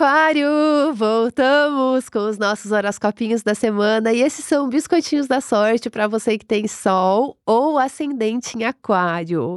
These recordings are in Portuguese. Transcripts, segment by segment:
Aquário! Voltamos com os nossos horoscopinhos da semana e esses são biscoitinhos da sorte para você que tem Sol ou ascendente em Aquário.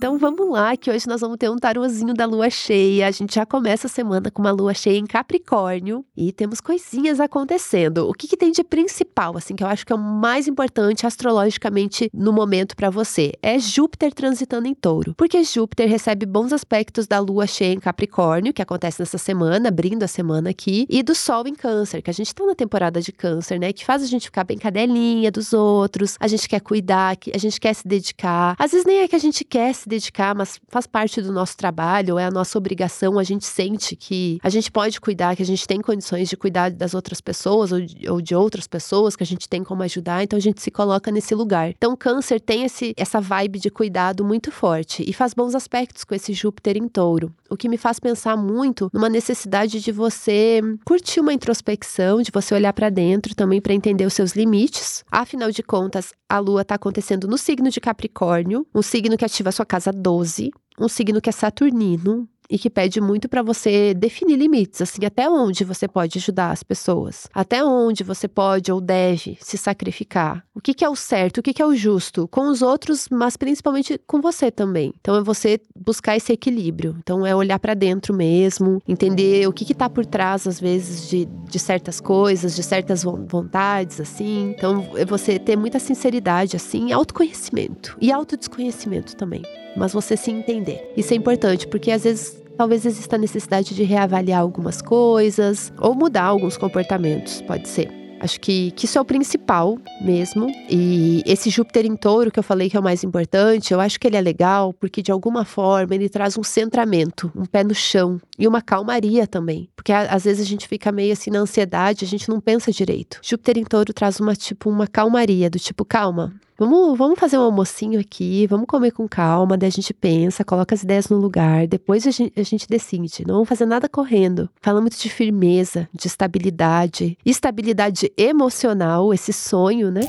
Então vamos lá, que hoje nós vamos ter um tarozinho da lua cheia. A gente já começa a semana com uma lua cheia em Capricórnio e temos coisinhas acontecendo. O que, que tem de principal, assim, que eu acho que é o mais importante astrologicamente no momento para você? É Júpiter transitando em touro. Porque Júpiter recebe bons aspectos da lua cheia em Capricórnio, que acontece nessa semana, abrindo a semana aqui, e do Sol em Câncer, que a gente tá na temporada de Câncer, né? Que faz a gente ficar bem cadelinha dos outros, a gente quer cuidar, a gente quer se dedicar. Às vezes nem é que a gente quer se dedicar, mas faz parte do nosso trabalho, é a nossa obrigação. A gente sente que a gente pode cuidar, que a gente tem condições de cuidar das outras pessoas ou de, ou de outras pessoas, que a gente tem como ajudar, então a gente se coloca nesse lugar. Então, Câncer tem esse, essa vibe de cuidado muito forte e faz bons aspectos com esse Júpiter em touro. O que me faz pensar muito numa necessidade de você curtir uma introspecção, de você olhar para dentro também para entender os seus limites. Afinal de contas, a lua está acontecendo no signo de Capricórnio, um signo que ativa a sua casa 12, um signo que é saturnino, e que pede muito para você definir limites, assim, até onde você pode ajudar as pessoas, até onde você pode ou deve se sacrificar. O que, que é o certo, o que, que é o justo com os outros, mas principalmente com você também. Então é você buscar esse equilíbrio. Então é olhar para dentro mesmo, entender o que que tá por trás às vezes de, de certas coisas, de certas vontades assim. Então é você ter muita sinceridade assim, autoconhecimento e autodesconhecimento também mas você se entender. Isso é importante, porque às vezes talvez exista a necessidade de reavaliar algumas coisas ou mudar alguns comportamentos, pode ser. Acho que, que isso é o principal mesmo. E esse Júpiter em touro, que eu falei que é o mais importante, eu acho que ele é legal porque, de alguma forma, ele traz um centramento, um pé no chão e uma calmaria também. Porque às vezes a gente fica meio assim na ansiedade, a gente não pensa direito. Júpiter em touro traz uma, tipo, uma calmaria, do tipo, calma, Vamos, vamos fazer um almocinho aqui, vamos comer com calma, daí a gente pensa, coloca as ideias no lugar, depois a gente, a gente decide. Não vamos fazer nada correndo. Fala muito de firmeza, de estabilidade, estabilidade emocional, esse sonho, né?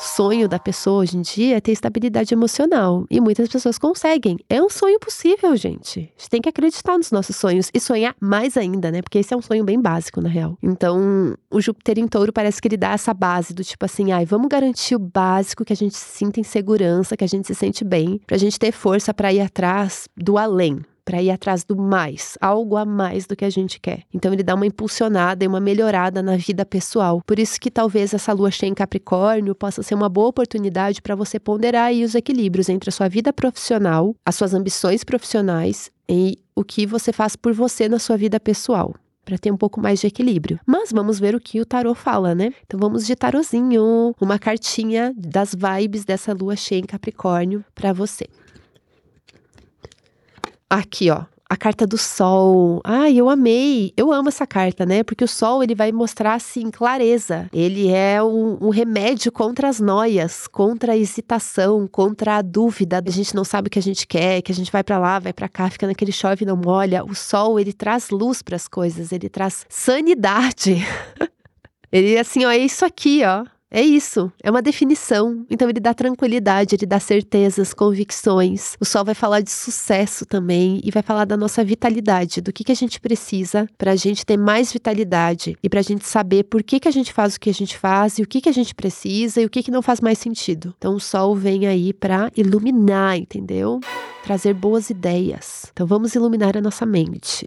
Sonho da pessoa hoje em dia é ter estabilidade emocional. E muitas pessoas conseguem. É um sonho possível, gente. A gente tem que acreditar nos nossos sonhos e sonhar mais ainda, né? Porque esse é um sonho bem básico, na real. Então, o Júpiter em touro parece que ele dá essa base do tipo assim, ai, vamos garantir o básico, que a gente se sinta em segurança, que a gente se sente bem, pra gente ter força para ir atrás do além para ir atrás do mais, algo a mais do que a gente quer. Então ele dá uma impulsionada e uma melhorada na vida pessoal. Por isso que talvez essa lua cheia em Capricórnio possa ser uma boa oportunidade para você ponderar aí os equilíbrios entre a sua vida profissional, as suas ambições profissionais e o que você faz por você na sua vida pessoal para ter um pouco mais de equilíbrio. Mas vamos ver o que o tarô fala, né? Então vamos de tarozinho, uma cartinha das vibes dessa lua cheia em Capricórnio para você. Aqui, ó. A carta do sol. Ai, eu amei. Eu amo essa carta, né? Porque o sol ele vai mostrar assim clareza. Ele é um, um remédio contra as noias, contra a hesitação, contra a dúvida. A gente não sabe o que a gente quer, que a gente vai para lá, vai para cá, fica naquele chove não molha. O sol ele traz luz para as coisas, ele traz sanidade. ele assim, ó, é isso aqui, ó. É isso, é uma definição. Então ele dá tranquilidade, ele dá certezas, convicções. O sol vai falar de sucesso também e vai falar da nossa vitalidade, do que, que a gente precisa para a gente ter mais vitalidade e para a gente saber por que, que a gente faz o que a gente faz e o que, que a gente precisa e o que, que não faz mais sentido. Então o sol vem aí para iluminar, entendeu? Trazer boas ideias. Então vamos iluminar a nossa mente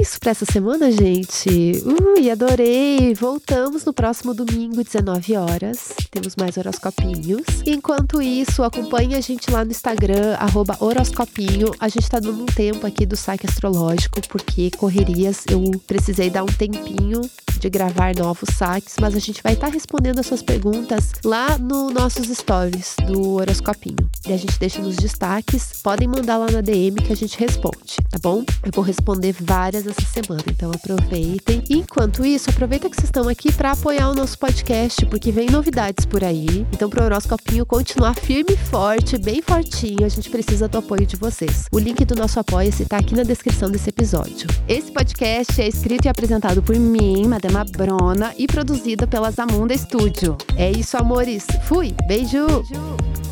isso para essa semana, gente. Ui, adorei! Voltamos no próximo domingo, 19 horas. Temos mais horoscopinhos. Enquanto isso, acompanhe a gente lá no Instagram, horoscopinho. A gente tá dando um tempo aqui do saque astrológico, porque correrias, eu precisei dar um tempinho de gravar novos saques, mas a gente vai estar tá respondendo as suas perguntas lá no nossos stories do horoscopinho. E a gente deixa nos destaques. Podem mandar lá na DM que a gente responde, tá bom? Eu vou responder várias essa semana, então aproveitem. Enquanto isso, aproveita que vocês estão aqui para apoiar o nosso podcast, porque vem novidades por aí. Então, para o horoscopinho continuar firme e forte, bem fortinho, a gente precisa do apoio de vocês. O link do nosso apoia-se tá aqui na descrição desse episódio. Esse podcast é escrito e apresentado por mim, Madama Brona, e produzido pela Zamunda Studio. É isso, amores. Fui. Beijo. Beijo.